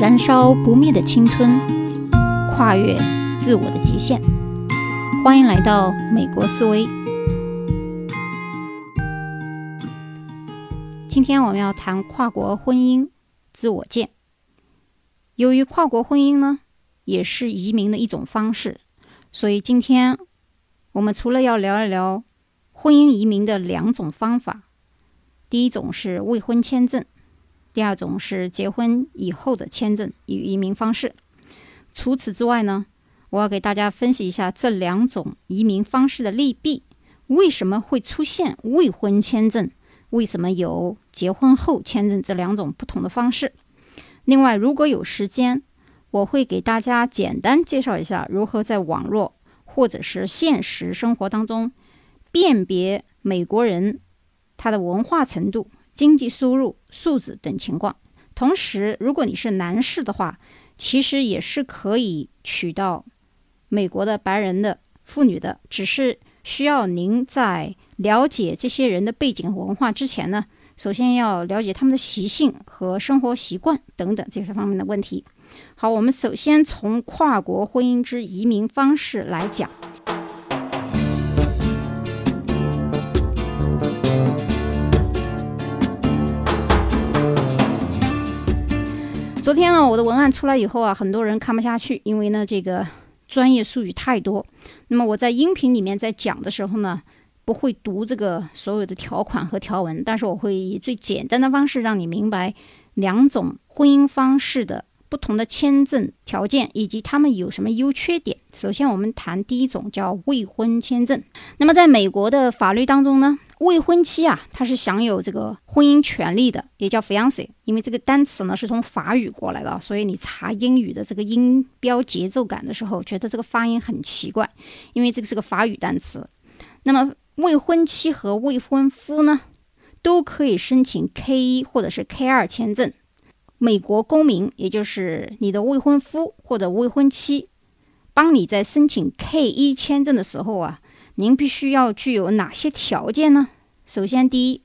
燃烧不灭的青春，跨越自我的极限。欢迎来到美国思维。今天我们要谈跨国婚姻自我见。由于跨国婚姻呢，也是移民的一种方式，所以今天我们除了要聊一聊婚姻移民的两种方法，第一种是未婚签证。第二种是结婚以后的签证与移民方式。除此之外呢，我要给大家分析一下这两种移民方式的利弊。为什么会出现未婚签证？为什么有结婚后签证这两种不同的方式？另外，如果有时间，我会给大家简单介绍一下如何在网络或者是现实生活当中辨别美国人他的文化程度。经济收入、素质等情况。同时，如果你是男士的话，其实也是可以娶到美国的白人的妇女的，只是需要您在了解这些人的背景文化之前呢，首先要了解他们的习性和生活习惯等等这些方面的问题。好，我们首先从跨国婚姻之移民方式来讲。昨天啊，我的文案出来以后啊，很多人看不下去，因为呢，这个专业术语太多。那么我在音频里面在讲的时候呢，不会读这个所有的条款和条文，但是我会以最简单的方式让你明白两种婚姻方式的。不同的签证条件以及他们有什么优缺点？首先，我们谈第一种叫未婚签证。那么，在美国的法律当中呢，未婚妻啊，她是享有这个婚姻权利的，也叫 fiance。因为这个单词呢是从法语过来的，所以你查英语的这个音标节奏感的时候，觉得这个发音很奇怪，因为这个是个法语单词。那么，未婚妻和未婚夫呢，都可以申请 K 一或者是 K 二签证。美国公民，也就是你的未婚夫或者未婚妻，帮你在申请 K 一签证的时候啊，您必须要具有哪些条件呢？首先，第一，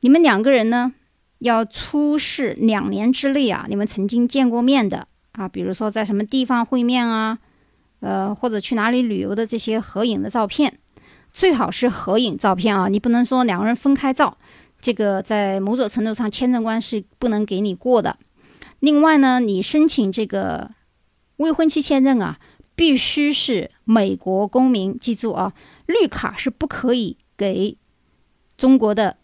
你们两个人呢要出示两年之内啊，你们曾经见过面的啊，比如说在什么地方会面啊，呃，或者去哪里旅游的这些合影的照片，最好是合影照片啊，你不能说两个人分开照。这个在某种程度上，签证官是不能给你过的。另外呢，你申请这个未婚妻签证啊，必须是美国公民。记住啊，绿卡是不可以给中国的。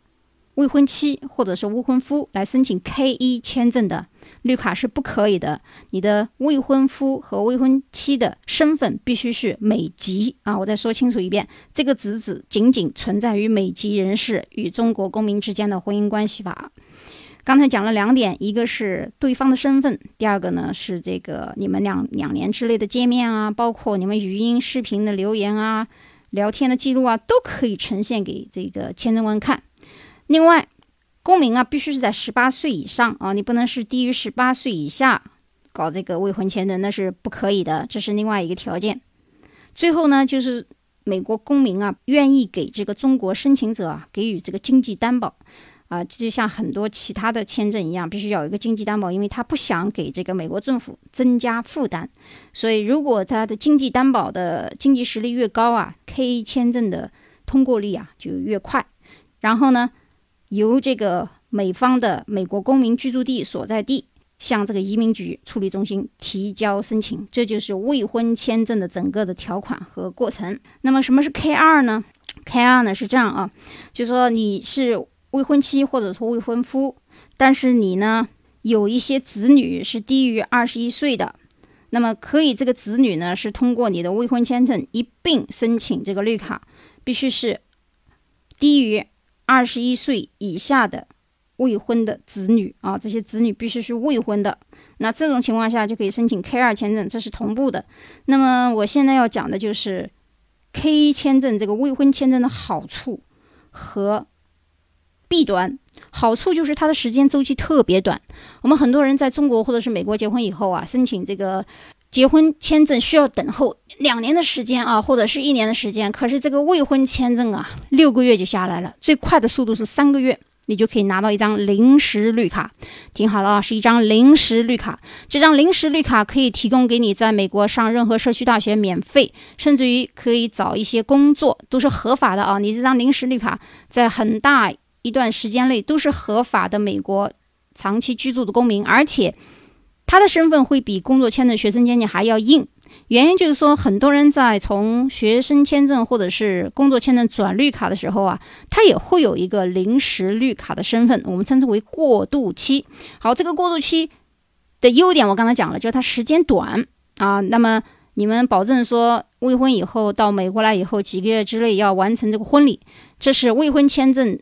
未婚妻或者是未婚夫来申请 K 一签证的绿卡是不可以的。你的未婚夫和未婚妻的身份必须是美籍啊！我再说清楚一遍，这个只指仅仅存在于美籍人士与中国公民之间的婚姻关系法。刚才讲了两点，一个是对方的身份，第二个呢是这个你们两两年之内的见面啊，包括你们语音、视频的留言啊、聊天的记录啊，都可以呈现给这个签证官看。另外，公民啊，必须是在十八岁以上啊，你不能是低于十八岁以下搞这个未婚签证，那是不可以的，这是另外一个条件。最后呢，就是美国公民啊，愿意给这个中国申请者啊给予这个经济担保啊，就像很多其他的签证一样，必须要有一个经济担保，因为他不想给这个美国政府增加负担。所以，如果他的经济担保的经济实力越高啊，K 签证的通过率啊就越快。然后呢？由这个美方的美国公民居住地所在地向这个移民局处理中心提交申请，这就是未婚签证的整个的条款和过程。那么什么是 K 二呢？K 二呢是这样啊，就说你是未婚妻或者说未婚夫，但是你呢有一些子女是低于二十一岁的，那么可以这个子女呢是通过你的未婚签证一并申请这个绿卡，必须是低于。二十一岁以下的未婚的子女啊，这些子女必须是未婚的。那这种情况下就可以申请 K 二签证，这是同步的。那么我现在要讲的就是 K 一签证这个未婚签证的好处和弊端。好处就是它的时间周期特别短。我们很多人在中国或者是美国结婚以后啊，申请这个结婚签证需要等候两年的时间啊，或者是一年的时间。可是这个未婚签证啊，六个月就下来了，最快的速度是三个月，你就可以拿到一张临时绿卡。听好了啊，是一张临时绿卡。这张临时绿卡可以提供给你在美国上任何社区大学免费，甚至于可以找一些工作，都是合法的啊。你这张临时绿卡在很大一段时间内都是合法的美国长期居住的公民，而且。他的身份会比工作签证、学生签证还要硬，原因就是说，很多人在从学生签证或者是工作签证转绿卡的时候啊，他也会有一个临时绿卡的身份，我们称之为过渡期。好，这个过渡期的优点我刚才讲了，就是它时间短啊。那么你们保证说，未婚以后到美国来以后几个月之内要完成这个婚礼，这是未婚签证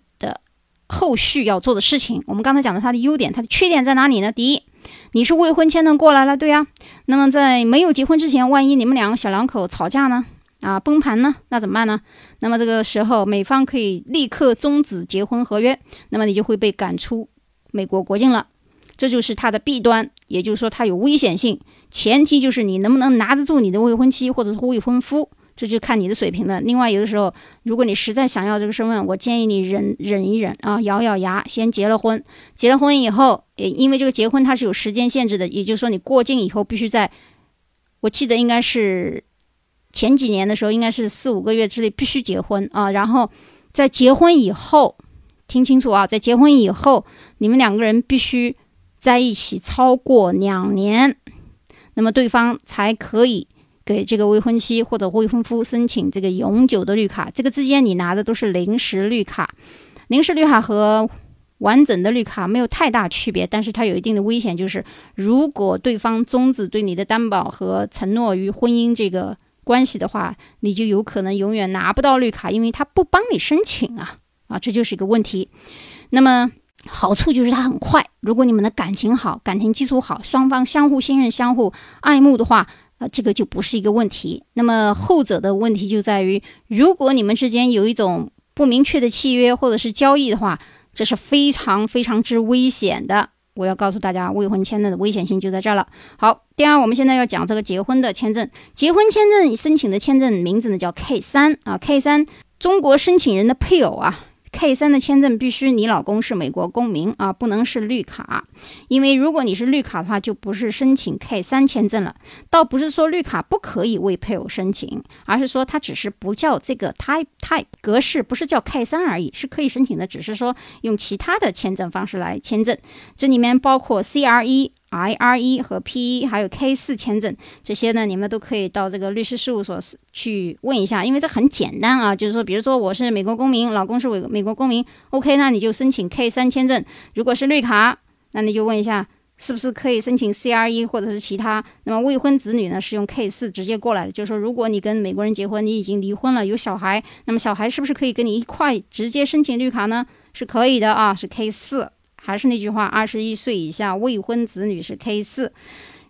后续要做的事情。我们刚才讲的它的优点，它的缺点在哪里呢？第一。你是未婚签证过来了，对呀。那么在没有结婚之前，万一你们两个小两口吵架呢？啊，崩盘呢？那怎么办呢？那么这个时候，美方可以立刻终止结婚合约，那么你就会被赶出美国国境了。这就是它的弊端，也就是说它有危险性。前提就是你能不能拿得住你的未婚妻或者是未婚夫。这就看你的水平了。另外，有的时候，如果你实在想要这个身份，我建议你忍忍一忍啊，咬咬牙，先结了婚。结了婚以后，因为这个结婚它是有时间限制的，也就是说，你过境以后必须在，我记得应该是前几年的时候，应该是四五个月之内必须结婚啊。然后在结婚以后，听清楚啊，在结婚以后，你们两个人必须在一起超过两年，那么对方才可以。给这个未婚妻或者未婚夫申请这个永久的绿卡，这个之间你拿的都是临时绿卡。临时绿卡和完整的绿卡没有太大区别，但是它有一定的危险，就是如果对方终止对你的担保和承诺于婚姻这个关系的话，你就有可能永远拿不到绿卡，因为他不帮你申请啊啊，这就是一个问题。那么好处就是它很快，如果你们的感情好，感情基础好，双方相互信任、相互爱慕的话。啊，这个就不是一个问题。那么后者的问题就在于，如果你们之间有一种不明确的契约或者是交易的话，这是非常非常之危险的。我要告诉大家，未婚签证的危险性就在这儿了。好，第二，我们现在要讲这个结婚的签证。结婚签证申请的签证名字呢叫 K 三啊，K 三，中国申请人的配偶啊。K 三的签证必须你老公是美国公民啊，不能是绿卡，因为如果你是绿卡的话，就不是申请 K 三签证了。倒不是说绿卡不可以为配偶申请，而是说它只是不叫这个 type type 格式，不是叫 K 三而已，是可以申请的，只是说用其他的签证方式来签证。这里面包括 CRE I R 一和 P 一还有 K 四签证这些呢，你们都可以到这个律师事务所去问一下，因为这很简单啊。就是说，比如说我是美国公民，老公是美美国公民，OK，那你就申请 K 三签证。如果是绿卡，那你就问一下是不是可以申请 C R 一或者是其他。那么未婚子女呢，是用 K 四直接过来的。就是说，如果你跟美国人结婚，你已经离婚了，有小孩，那么小孩是不是可以跟你一块直接申请绿卡呢？是可以的啊，是 K 四。还是那句话，二十一岁以下未婚子女是 K 四，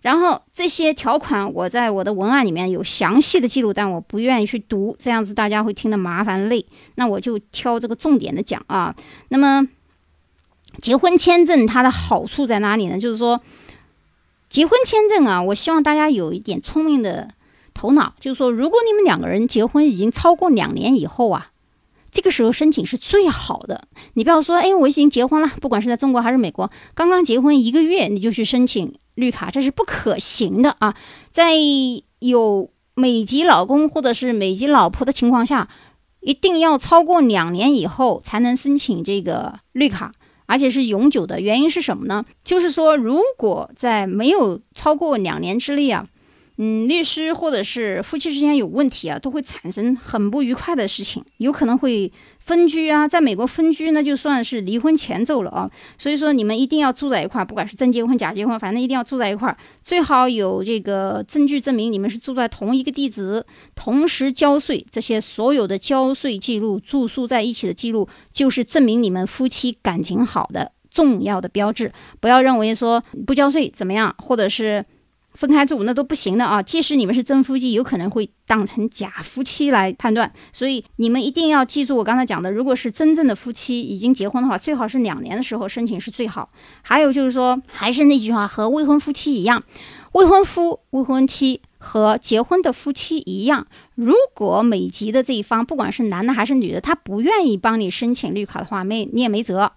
然后这些条款我在我的文案里面有详细的记录，但我不愿意去读，这样子大家会听得麻烦累。那我就挑这个重点的讲啊。那么结婚签证它的好处在哪里呢？就是说结婚签证啊，我希望大家有一点聪明的头脑，就是说如果你们两个人结婚已经超过两年以后啊。这个时候申请是最好的。你不要说，哎，我已经结婚了，不管是在中国还是美国，刚刚结婚一个月你就去申请绿卡，这是不可行的啊！在有美籍老公或者是美籍老婆的情况下，一定要超过两年以后才能申请这个绿卡，而且是永久的。原因是什么呢？就是说，如果在没有超过两年之内啊。嗯，律师或者是夫妻之间有问题啊，都会产生很不愉快的事情，有可能会分居啊。在美国分居那就算是离婚前奏了啊。所以说你们一定要住在一块儿，不管是真结婚假结婚，反正一定要住在一块儿，最好有这个证据证明你们是住在同一个地址，同时交税，这些所有的交税记录、住宿在一起的记录，就是证明你们夫妻感情好的重要的标志。不要认为说不交税怎么样，或者是。分开住那都不行的啊！即使你们是真夫妻，有可能会当成假夫妻来判断。所以你们一定要记住我刚才讲的，如果是真正的夫妻已经结婚的话，最好是两年的时候申请是最好。还有就是说，还是那句话，和未婚夫妻一样，未婚夫、未婚妻和结婚的夫妻一样，如果美籍的这一方，不管是男的还是女的，他不愿意帮你申请绿卡的话，没你也没辙。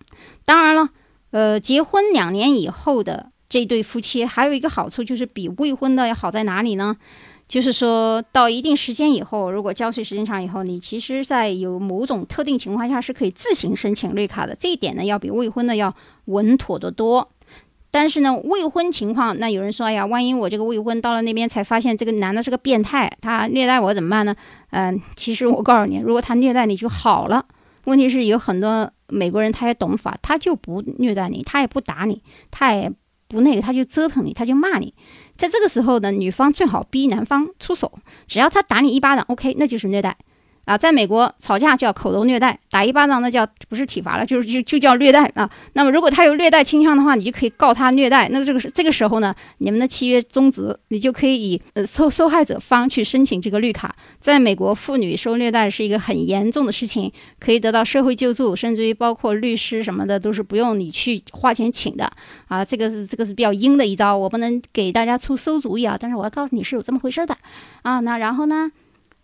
当然了，呃，结婚两年以后的这对夫妻还有一个好处，就是比未婚的要好在哪里呢？就是说到一定时间以后，如果交税时间长以后，你其实，在有某种特定情况下是可以自行申请绿卡的。这一点呢，要比未婚的要稳妥得多。但是呢，未婚情况，那有人说，哎呀，万一我这个未婚到了那边才发现这个男的是个变态，他虐待我怎么办呢？嗯，其实我告诉你，如果他虐待你就好了。问题是有很多美国人他也懂法，他就不虐待你，他也不打你，他也不那个，他就折腾你，他就骂你。在这个时候呢，女方最好逼男方出手，只要他打你一巴掌，OK，那就是虐待。啊，在美国吵架叫口头虐待，打一巴掌那叫不是体罚了，就是就就叫虐待啊。那么如果他有虐待倾向的话，你就可以告他虐待。那这个是这个时候呢，你们的契约终止，你就可以以呃受受害者方去申请这个绿卡。在美国，妇女受虐待是一个很严重的事情，可以得到社会救助，甚至于包括律师什么的都是不用你去花钱请的啊。这个是这个是比较阴的一招，我不能给大家出馊主意啊。但是我要告诉你是有这么回事的啊。那然后呢？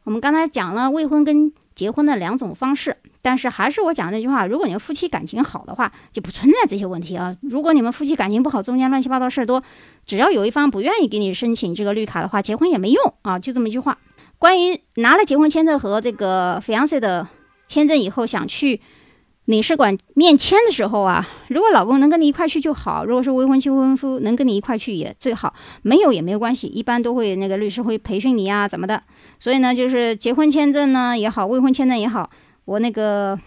我们刚才讲了未婚跟结婚的两种方式，但是还是我讲那句话，如果你们夫妻感情好的话，就不存在这些问题啊。如果你们夫妻感情不好，中间乱七八糟事儿多，只要有一方不愿意给你申请这个绿卡的话，结婚也没用啊。就这么一句话。关于拿了结婚签证和这个 fiance 的签证以后想去。领事馆面签的时候啊，如果老公能跟你一块去就好；如果是未婚妻、未婚夫能跟你一块去也最好，没有也没有关系，一般都会那个律师会培训你啊，怎么的？所以呢，就是结婚签证呢也好，未婚签证也好，我那个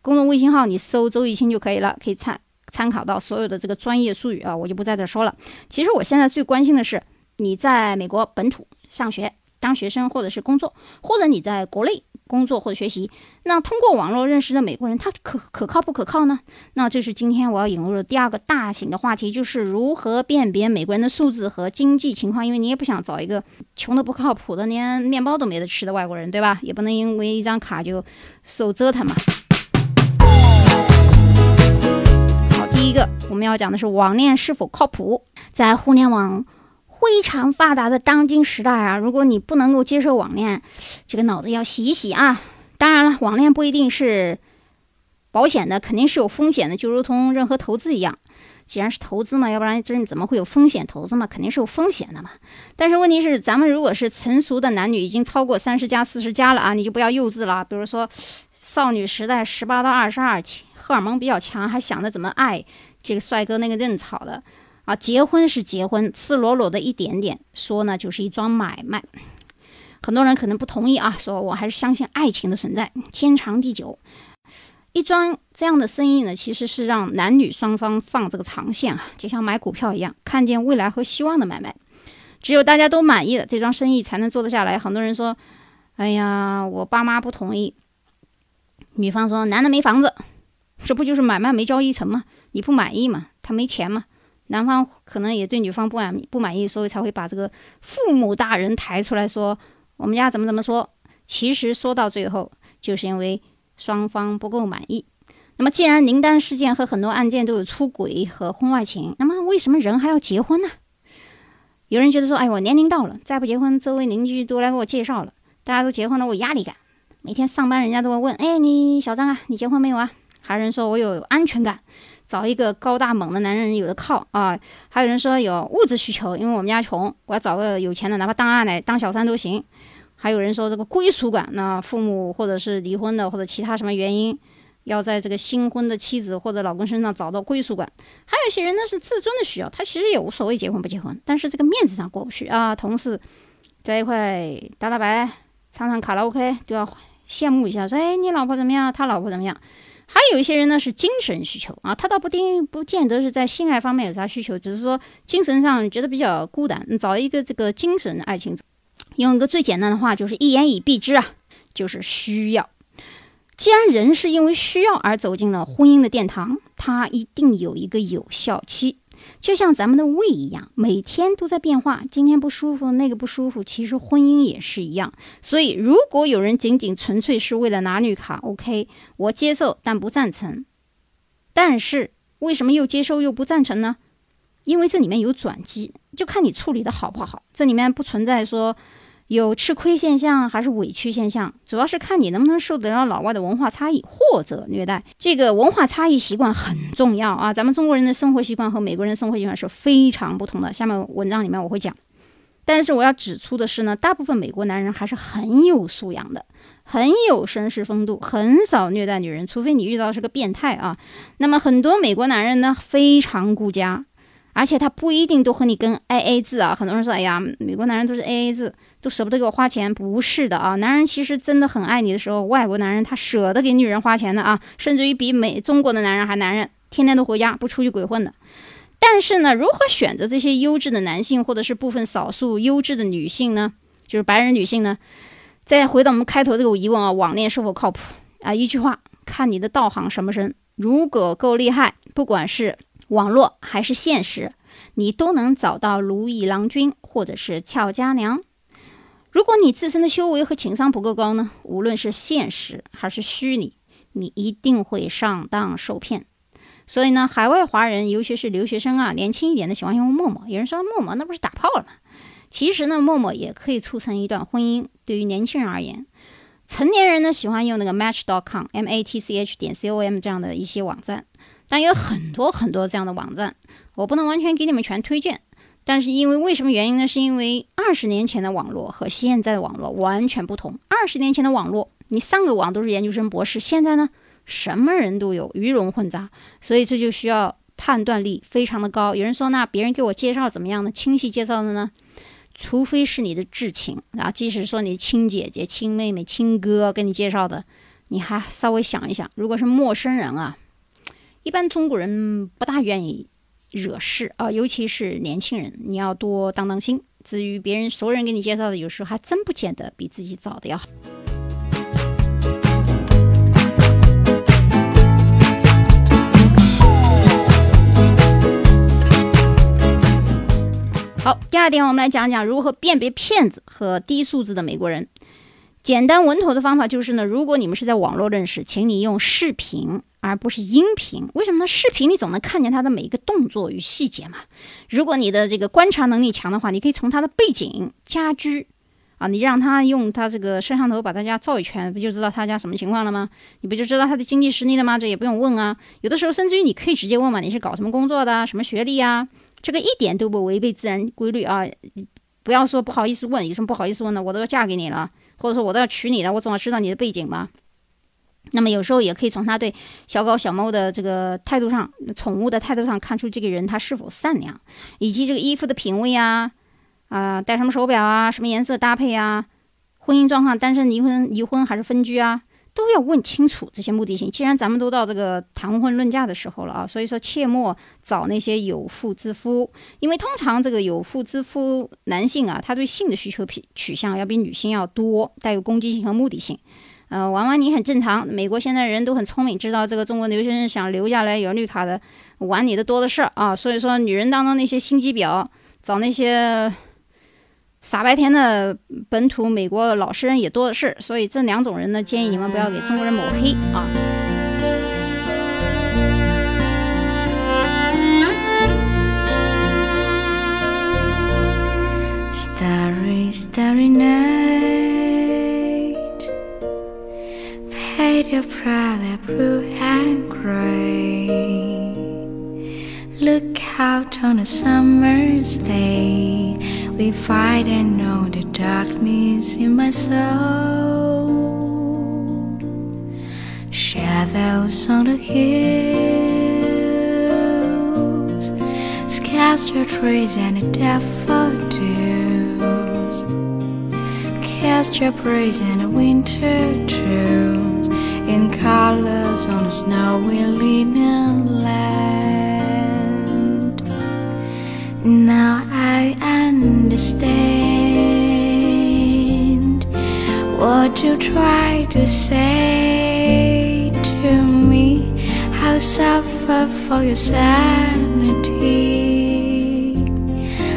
公众微信号你搜周玉清就可以了，可以参参考到所有的这个专业术语啊，我就不在这说了。其实我现在最关心的是你在美国本土上学当学生或者是工作，或者你在国内。工作或者学习，那通过网络认识的美国人，他可可靠不可靠呢？那这是今天我要引入的第二个大型的话题，就是如何辨别美国人的素质和经济情况。因为你也不想找一个穷的不靠谱的，连面包都没得吃的外国人，对吧？也不能因为一张卡就受折腾嘛。好，第一个我们要讲的是网恋是否靠谱，在互联网。非常发达的当今时代啊，如果你不能够接受网恋，这个脑子要洗一洗啊。当然了，网恋不一定是保险的，肯定是有风险的，就如同任何投资一样。既然是投资嘛，要不然这怎么会有风险投资嘛？肯定是有风险的嘛。但是问题是，咱们如果是成熟的男女，已经超过三十加、四十加了啊，你就不要幼稚了。比如说少女时代十八到二十二，荷尔蒙比较强，还想着怎么爱这个帅哥那个嫩草的。啊，结婚是结婚，赤裸裸的一点点说呢，就是一桩买卖。很多人可能不同意啊，说我还是相信爱情的存在，天长地久。一桩这样的生意呢，其实是让男女双方放这个长线啊，就像买股票一样，看见未来和希望的买卖。只有大家都满意了，这桩生意才能做得下来。很多人说，哎呀，我爸妈不同意。女方说，男的没房子，这不就是买卖没交易成吗？你不满意嘛？他没钱嘛？男方可能也对女方不满不满意，所以才会把这个父母大人抬出来说我们家怎么怎么说。其实说到最后，就是因为双方不够满意。那么，既然林丹事件和很多案件都有出轨和婚外情，那么为什么人还要结婚呢？有人觉得说，哎，我年龄到了，再不结婚，周围邻居都来给我介绍了，大家都结婚了，我压力感，每天上班人家都会问，哎，你小张啊，你结婚没有啊？还有人说我有安全感。找一个高大猛的男人有的靠啊！还有人说有物质需求，因为我们家穷，我要找个有钱的，哪怕当二奶、当小三都行。还有人说这个归属感，那父母或者是离婚的或者其他什么原因，要在这个新婚的妻子或者老公身上找到归属感。还有一些人呢是自尊的需要，他其实也无所谓结婚不结婚，但是这个面子上过不去啊。同事在一块打打牌、唱唱卡拉 OK 都要羡慕一下，说哎你老婆怎么样？他老婆怎么样？还有一些人呢是精神需求啊，他倒不定不见得是在性爱方面有啥需求，只是说精神上觉得比较孤单，找一个这个精神爱情。用一个最简单的话就是一言以蔽之啊，就是需要。既然人是因为需要而走进了婚姻的殿堂，他一定有一个有效期。就像咱们的胃一样，每天都在变化。今天不舒服，那个不舒服。其实婚姻也是一样。所以，如果有人仅仅纯粹是为了拿绿卡，OK，我接受，但不赞成。但是，为什么又接受又不赞成呢？因为这里面有转机，就看你处理的好不好。这里面不存在说有吃亏现象还是委屈现象，主要是看你能不能受得了老外的文化差异或者虐待。这个文化差异习惯很重要啊，咱们中国人的生活习惯和美国人的生活习惯是非常不同的。下面文章里面我会讲。但是我要指出的是呢，大部分美国男人还是很有素养的，很有绅士风度，很少虐待女人，除非你遇到是个变态啊。那么很多美国男人呢，非常顾家，而且他不一定都和你跟 A A 制啊。很多人说，哎呀，美国男人都是 A A 制，都舍不得给我花钱。不是的啊，男人其实真的很爱你的时候，外国男人他舍得给女人花钱的啊，甚至于比美中国的男人还男人，天天都回家不出去鬼混的。但是呢，如何选择这些优质的男性，或者是部分少数优质的女性呢？就是白人女性呢？再回到我们开头这个疑问啊，网恋是否靠谱啊？一句话，看你的道行什么深。如果够厉害，不管是网络还是现实，你都能找到如意郎君或者是俏佳娘。如果你自身的修为和情商不够高呢？无论是现实还是虚拟，你一定会上当受骗。所以呢，海外华人，尤其是留学生啊，年轻一点的喜欢用陌陌。有人说陌陌那不是打炮了吗？其实呢，陌陌也可以促成一段婚姻。对于年轻人而言，成年人呢喜欢用那个 Match.com，M A T C H 点 C O M 这样的一些网站。但有很多很多这样的网站，我不能完全给你们全推荐。但是因为为什么原因呢？是因为二十年前的网络和现在的网络完全不同。二十年前的网络，你上个网都是研究生、博士，现在呢？什么人都有，鱼龙混杂，所以这就需要判断力非常的高。有人说，那别人给我介绍怎么样呢？亲戚介绍的呢？除非是你的至亲啊，即使说你亲姐姐、亲妹妹、亲哥给你介绍的，你还稍微想一想。如果是陌生人啊，一般中国人不大愿意惹事啊，尤其是年轻人，你要多当当心。至于别人熟人给你介绍的，有时候还真不见得比自己找的要好。好，第二点，我们来讲讲如何辨别骗子和低素质的美国人。简单稳妥的方法就是呢，如果你们是在网络认识，请你用视频而不是音频。为什么呢？视频你总能看见他的每一个动作与细节嘛。如果你的这个观察能力强的话，你可以从他的背景、家居啊，你让他用他这个摄像头把他家照一圈，不就知道他家什么情况了吗？你不就知道他的经济实力了吗？这也不用问啊。有的时候甚至于你可以直接问嘛，你是搞什么工作的？什么学历呀？这个一点都不违背自然规律啊！不要说不好意思问，有什么不好意思问的？我都要嫁给你了，或者说我都要娶你了，我总要知道你的背景嘛。那么有时候也可以从他对小狗小猫的这个态度上，宠物的态度上看出这个人他是否善良，以及这个衣服的品味啊，啊，戴什么手表啊，什么颜色搭配啊，婚姻状况，单身、离婚、离婚还是分居啊？都要问清楚这些目的性。既然咱们都到这个谈婚论嫁的时候了啊，所以说切莫找那些有妇之夫，因为通常这个有妇之夫男性啊，他对性的需求取取向要比女性要多，带有攻击性和目的性。呃，玩玩你很正常。美国现在人都很聪明，知道这个中国留学生想留下来有绿卡的，玩你的多的是啊。所以说，女人当中那些心机婊，找那些。傻白甜的本土美国老实人也多的是，所以这两种人呢，建议你们不要给中国人抹黑啊。Starry, starry night, paint your pride blue and gray. Look out on a summer's day. We fight and know the darkness in my soul. Shadows on the hills, scatter trees and the daffodils. Cast your praise in the winter in colors on the snowy linen land. Now I understand what you try to say to me. I'll suffer for your sanity.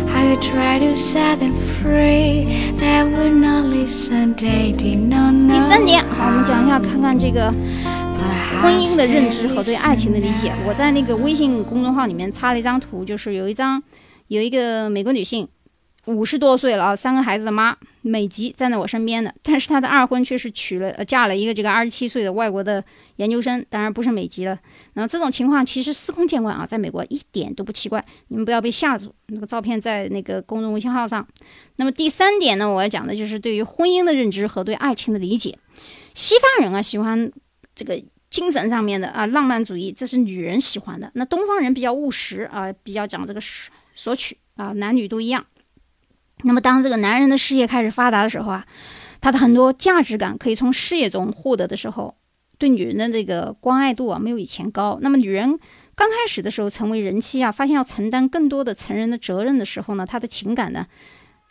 I will try to set them free. They will not listen. They did not know. 第三点， 好，我们讲一下，看看这个婚姻的认知和对爱情的理解。我在那个微信公众号里面插了一张图，就是有一张有一个美国女性。五十多岁了啊，三个孩子的妈，美籍站在我身边的，但是她的二婚却是娶了呃嫁了一个这个二十七岁的外国的研究生，当然不是美籍了。那么这种情况其实司空见惯啊，在美国一点都不奇怪，你们不要被吓住。那个照片在那个公众微信号上。那么第三点呢，我要讲的就是对于婚姻的认知和对爱情的理解。西方人啊喜欢这个精神上面的啊浪漫主义，这是女人喜欢的。那东方人比较务实啊，比较讲这个索取啊，男女都一样。那么，当这个男人的事业开始发达的时候啊，他的很多价值感可以从事业中获得的时候，对女人的这个关爱度啊，没有以前高。那么，女人刚开始的时候成为人妻啊，发现要承担更多的成人的责任的时候呢，她的情感呢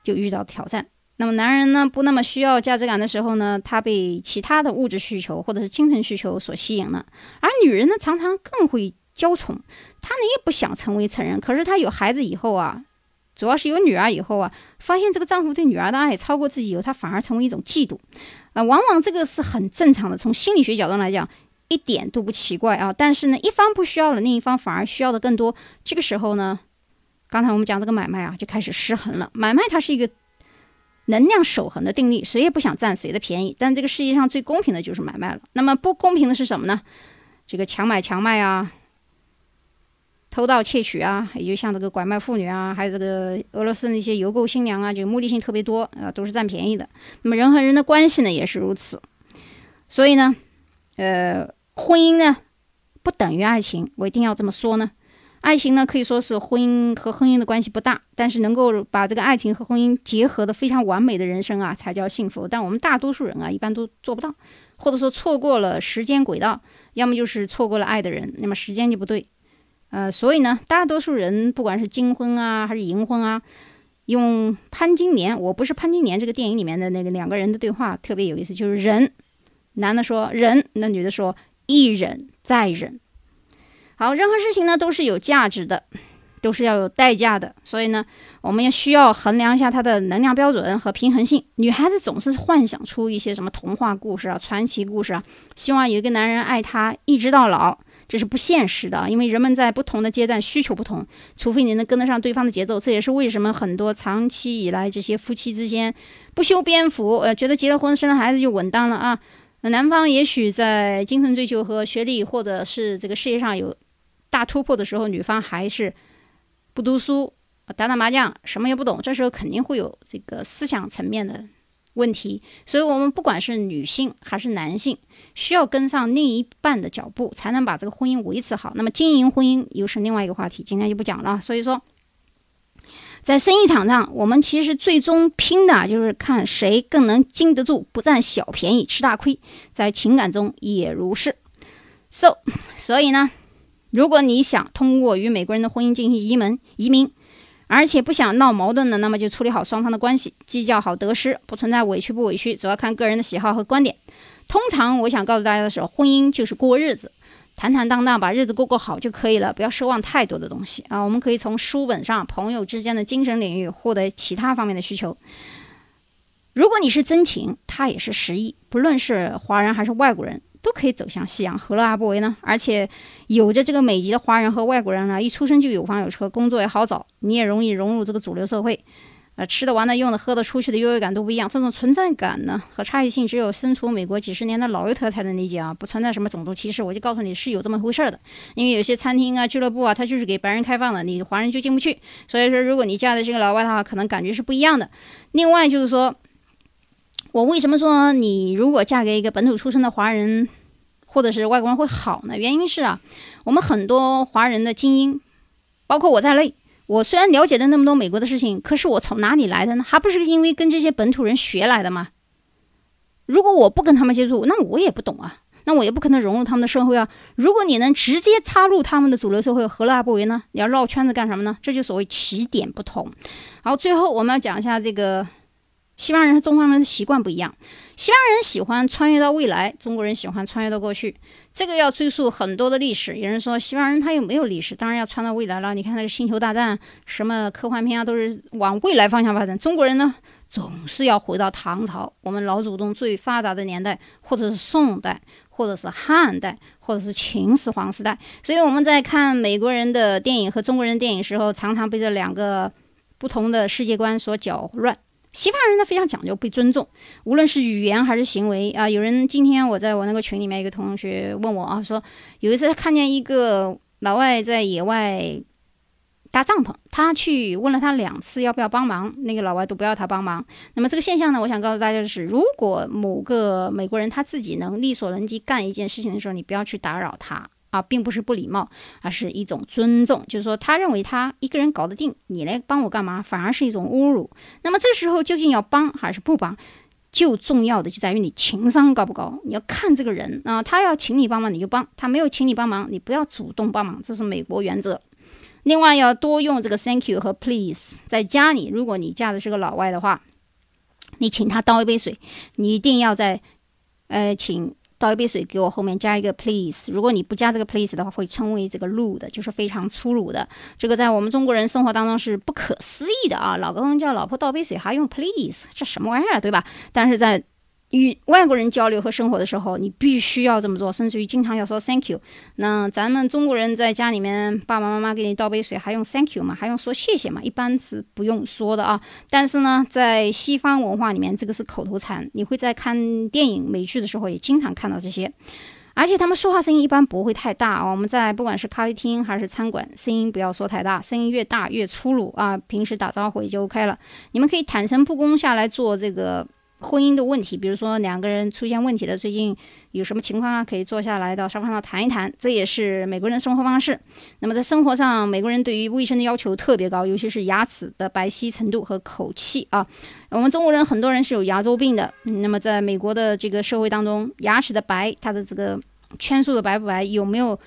就遇到挑战。那么，男人呢不那么需要价值感的时候呢，他被其他的物质需求或者是精神需求所吸引了。而女人呢，常常更会娇宠，她呢也不想成为成人，可是她有孩子以后啊。主要是有女儿以后啊，发现这个丈夫对女儿的爱超过自己以后，她反而成为一种嫉妒，啊，往往这个是很正常的，从心理学角度来讲，一点都不奇怪啊。但是呢，一方不需要了，另一方反而需要的更多。这个时候呢，刚才我们讲这个买卖啊，就开始失衡了。买卖它是一个能量守恒的定律，谁也不想占谁的便宜。但这个世界上最公平的就是买卖了。那么不公平的是什么呢？这个强买强卖啊。偷盗窃取啊，也就像这个拐卖妇女啊，还有这个俄罗斯那些邮购新娘啊，就目的性特别多啊，都是占便宜的。那么人和人的关系呢，也是如此。所以呢，呃，婚姻呢不等于爱情，我一定要这么说呢。爱情呢可以说是婚姻和婚姻的关系不大，但是能够把这个爱情和婚姻结合的非常完美的人生啊，才叫幸福。但我们大多数人啊，一般都做不到，或者说错过了时间轨道，要么就是错过了爱的人，那么时间就不对。呃，所以呢，大多数人不管是金婚啊，还是银婚啊，用潘金莲，我不是潘金莲这个电影里面的那个两个人的对话特别有意思，就是忍，男的说忍，那女的说一忍再忍。好，任何事情呢都是有价值的，都是要有代价的，所以呢，我们也需要衡量一下它的能量标准和平衡性。女孩子总是幻想出一些什么童话故事啊、传奇故事啊，希望有一个男人爱她一直到老。这是不现实的，因为人们在不同的阶段需求不同，除非你能跟得上对方的节奏。这也是为什么很多长期以来这些夫妻之间不修边幅，呃，觉得结了婚生了孩子就稳当了啊。男方也许在精神追求和学历或者是这个事业上有大突破的时候，女方还是不读书，打打麻将，什么也不懂。这时候肯定会有这个思想层面的。问题，所以我们不管是女性还是男性，需要跟上另一半的脚步，才能把这个婚姻维持好。那么经营婚姻又是另外一个话题，今天就不讲了。所以说，在生意场上，我们其实最终拼的就是看谁更能经得住，不占小便宜吃大亏。在情感中也如是。So，所以呢，如果你想通过与美国人的婚姻进行移民，移民。而且不想闹矛盾的，那么就处理好双方的关系，计较好得失，不存在委屈不委屈，主要看个人的喜好和观点。通常我想告诉大家的是，婚姻就是过日子，坦坦荡荡把日子过过好就可以了，不要奢望太多的东西啊。我们可以从书本上、朋友之间的精神领域获得其他方面的需求。如果你是真情，他也是实意，不论是华人还是外国人。都可以走向夕阳，何乐而不为呢？而且有着这个美籍的华人和外国人呢，一出生就有房有车，工作也好找，你也容易融入这个主流社会。呃，吃的、玩的、用的、喝的、出去的优越感都不一样。这种存在感呢和差异性，只有身处美国几十年的老油头才能理解啊！不存在什么种族歧视，我就告诉你是有这么回事儿的。因为有些餐厅啊、俱乐部啊，它就是给白人开放的，你华人就进不去。所以说，如果你嫁的是个老外的话，可能感觉是不一样的。另外就是说，我为什么说你如果嫁给一个本土出生的华人？或者是外国人会好呢？原因是啊，我们很多华人的精英，包括我在内，我虽然了解了那么多美国的事情，可是我从哪里来的呢？还不是因为跟这些本土人学来的吗？如果我不跟他们接触，那我也不懂啊，那我也不可能融入他们的社会啊。如果你能直接插入他们的主流社会，何乐而不为呢？你要绕圈子干什么呢？这就所谓起点不同。好，最后我们要讲一下这个。西方人和东方人的习惯不一样，西方人喜欢穿越到未来，中国人喜欢穿越到过去。这个要追溯很多的历史。有人说西方人他又没有历史，当然要穿到未来了。你看那个《星球大战》什么科幻片啊，都是往未来方向发展。中国人呢，总是要回到唐朝，我们老祖宗最发达的年代，或者是宋代，或者是汉代，或者是秦始皇时代。所以我们在看美国人的电影和中国人电影时候，常常被这两个不同的世界观所搅乱。西方人呢非常讲究被尊重，无论是语言还是行为啊。有人今天我在我那个群里面，一个同学问我啊，说有一次他看见一个老外在野外搭帐篷，他去问了他两次要不要帮忙，那个老外都不要他帮忙。那么这个现象呢，我想告诉大家的是，如果某个美国人他自己能力所能及干一件事情的时候，你不要去打扰他。啊，并不是不礼貌，而是一种尊重。就是说，他认为他一个人搞得定，你来帮我干嘛？反而是一种侮辱。那么这时候究竟要帮还是不帮？就重要的就在于你情商高不高。你要看这个人啊，他要请你帮忙你就帮，他没有请你帮忙，你不要主动帮忙，这是美国原则。另外要多用这个 thank you 和 please。在家里，如果你嫁的是个老外的话，你请他倒一杯水，你一定要在，呃，请。倒一杯水，给我后面加一个 please。如果你不加这个 please 的话，会称为这个 rude，就是非常粗鲁的。这个在我们中国人生活当中是不可思议的啊！老公叫老婆倒杯水还用 please，这什么玩意儿，对吧？但是在与外国人交流和生活的时候，你必须要这么做，甚至于经常要说 thank you。那咱们中国人在家里面，爸爸妈妈给你倒杯水，还用 thank you 吗？还用说谢谢吗？一般是不用说的啊。但是呢，在西方文化里面，这个是口头禅。你会在看电影美剧的时候，也经常看到这些。而且他们说话声音一般不会太大啊。我们在不管是咖啡厅还是餐馆，声音不要说太大，声音越大越粗鲁啊。平时打招呼也就 OK 了。你们可以坦诚不公下来做这个。婚姻的问题，比如说两个人出现问题了，最近有什么情况啊？可以坐下来到沙发上谈一谈，这也是美国人生活方式。那么在生活上，美国人对于卫生的要求特别高，尤其是牙齿的白皙程度和口气啊。我们中国人很多人是有牙周病的，那么在美国的这个社会当中，牙齿的白，它的这个圈数的白不白，有没有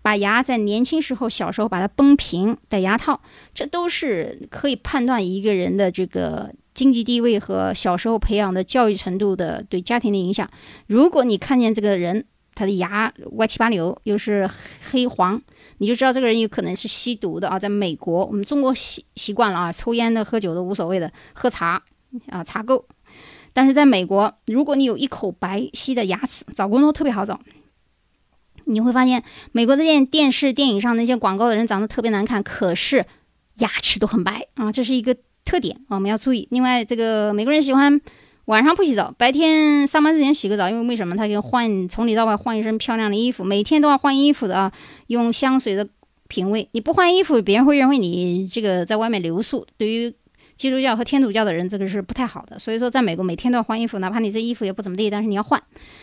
把牙在年轻时候小时候把它崩平戴牙套，这都是可以判断一个人的这个。经济地位和小时候培养的教育程度的对家庭的影响。如果你看见这个人他的牙歪七八扭，又是黑黄，你就知道这个人有可能是吸毒的啊。在美国，我们中国习习惯了啊，抽烟的、喝酒的无所谓的，喝茶啊茶够。但是在美国，如果你有一口白皙的牙齿，找工作特别好找。你会发现，美国的电电视、电影上那些广告的人长得特别难看，可是牙齿都很白啊，这是一个。特点我们要注意。另外，这个美国人喜欢晚上不洗澡，白天上班之前洗个澡，因为为什么？他给换从里到外换一身漂亮的衣服，每天都要换衣服的啊。用香水的品味，你不换衣服，别人会认为你这个在外面留宿。对于基督教和天主教的人，这个是不太好的。所以说，在美国每天都要换衣服，哪怕你这衣服也不怎么地，但是你要换。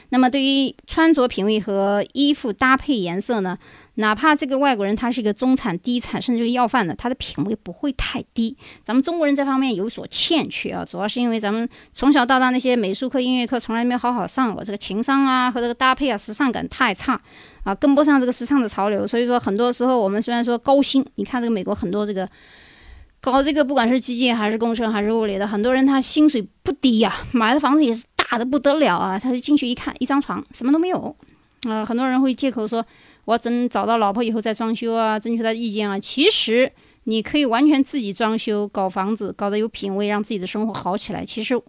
那么，对于穿着品味和衣服搭配颜色呢？哪怕这个外国人他是一个中产、低产，甚至于要饭的，他的品味不会太低。咱们中国人这方面有所欠缺啊，主要是因为咱们从小到大那些美术课、音乐课从来没有好好上过，这个情商啊和这个搭配啊、时尚感太差啊，跟不上这个时尚的潮流。所以说，很多时候我们虽然说高薪，你看这个美国很多这个搞这个不管是机械还是工程还是物理的，很多人他薪水不低呀，买的房子也是大的不得了啊，他就进去一看，一张床什么都没有啊，很多人会借口说。我等找到老婆以后再装修啊，征求他的意见啊。其实你可以完全自己装修，搞房子，搞得有品位，让自己的生活好起来。其实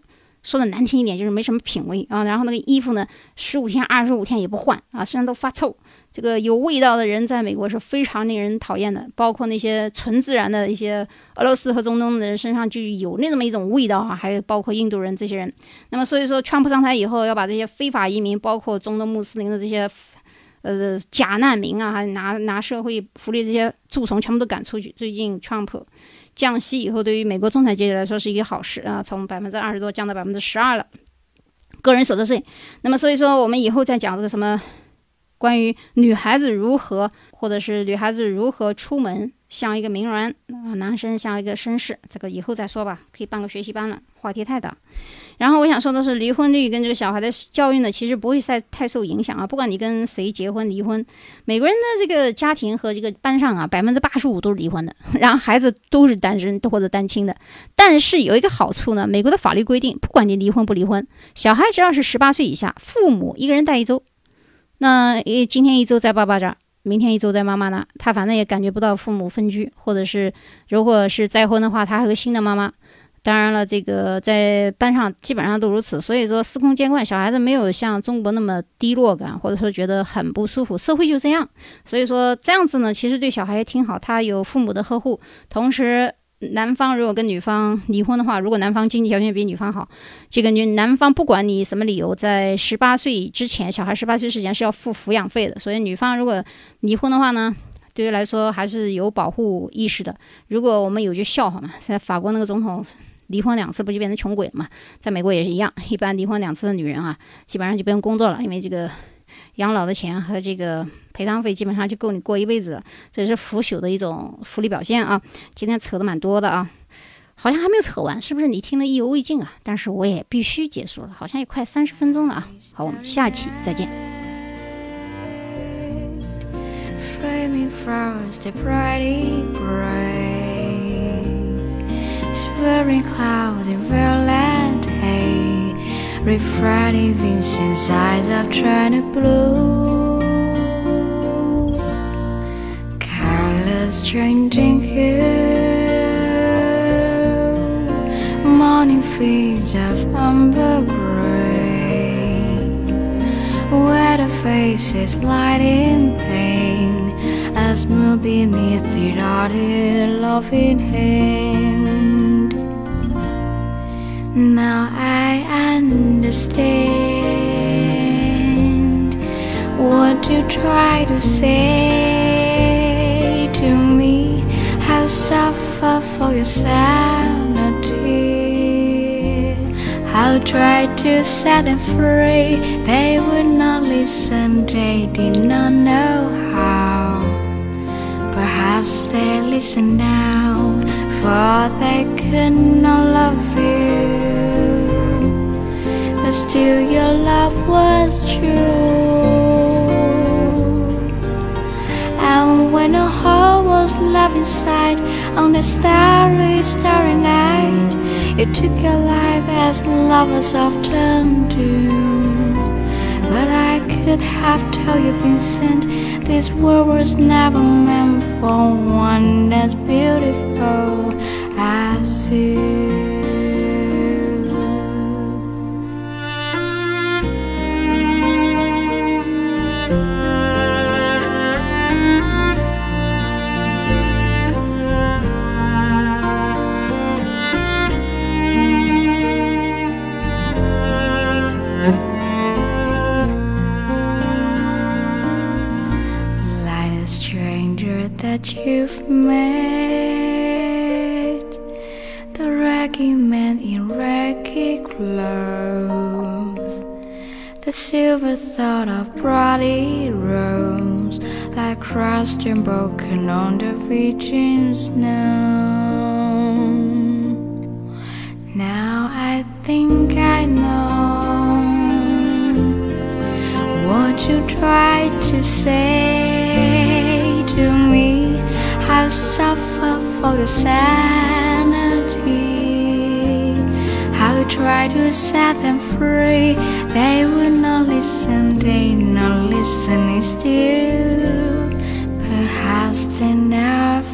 说的难听一点，就是没什么品位啊。然后那个衣服呢，十五天、二十五天也不换啊，身上都发臭。这个有味道的人在美国是非常令人讨厌的，包括那些纯自然的一些俄罗斯和中东的人身上就有那么一种味道啊，还有包括印度人这些人。那么所以说，川普上台以后要把这些非法移民，包括中东穆斯林的这些。呃，假难民啊，还拿拿社会福利这些蛀虫全部都赶出去。最近 Trump 降息以后，对于美国中产阶级来说是一个好事啊，从百分之二十多降到百分之十二了，个人所得税。那么，所以说我们以后再讲这个什么关于女孩子如何，或者是女孩子如何出门。像一个名人啊，男生像一个绅士，这个以后再说吧，可以办个学习班了，话题太大。然后我想说的是，离婚率跟这个小孩的教育呢，其实不会太太受影响啊。不管你跟谁结婚离婚，美国人的这个家庭和这个班上啊，百分之八十五都是离婚的，然后孩子都是单身或者单亲的。但是有一个好处呢，美国的法律规定，不管你离婚不离婚，小孩只要是十八岁以下，父母一个人带一周，那今天一周在爸爸这儿。明天一周在妈妈那，他反正也感觉不到父母分居，或者是如果是再婚的话，他还有个新的妈妈。当然了，这个在班上基本上都如此，所以说司空见惯，小孩子没有像中国那么低落感，或者说觉得很不舒服。社会就这样，所以说这样子呢，其实对小孩也挺好，他有父母的呵护，同时男方如果跟女方离婚的话，如果男方经济条件比女方好，这个女男方不管你什么理由，在十八岁之前，小孩十八岁之前是要付抚养费的，所以女方如果离婚的话呢？对于来说还是有保护意识的。如果我们有句笑话嘛，在法国那个总统离婚两次不就变成穷鬼了嘛？在美国也是一样，一般离婚两次的女人啊，基本上就不用工作了，因为这个养老的钱和这个赔偿费基本上就够你过一辈子了。这是腐朽的一种福利表现啊！今天扯的蛮多的啊，好像还没有扯完，是不是你听得意犹未尽啊？但是我也必须结束了，好像也快三十分钟了啊！好，我们下期再见。Clouds in violet hay Refracting Vincent's eyes of China blue. Colors changing hue Morning fields of amber gray. Where the faces light in pain as beneath the rotted loving hand. Now I understand what you try to say to me. How suffer for your sanity. How try to set them free. They would not listen, they did not know how. Perhaps they listen now, for they could not love you. But still, your love was true. And when the heart was love inside, on the starry, starry night, you took your life as lovers often do. But I could have told you, Vincent, this world was never meant for one as beautiful as you. Met, the raggy man in raggy clothes, the silver thought of bloody rose, like crushed and broken on the virgin snow. Now I think I know what you tried to say suffer for your sanity. How you try to set them free, they will not listen, they not listen, it's you. Perhaps they never.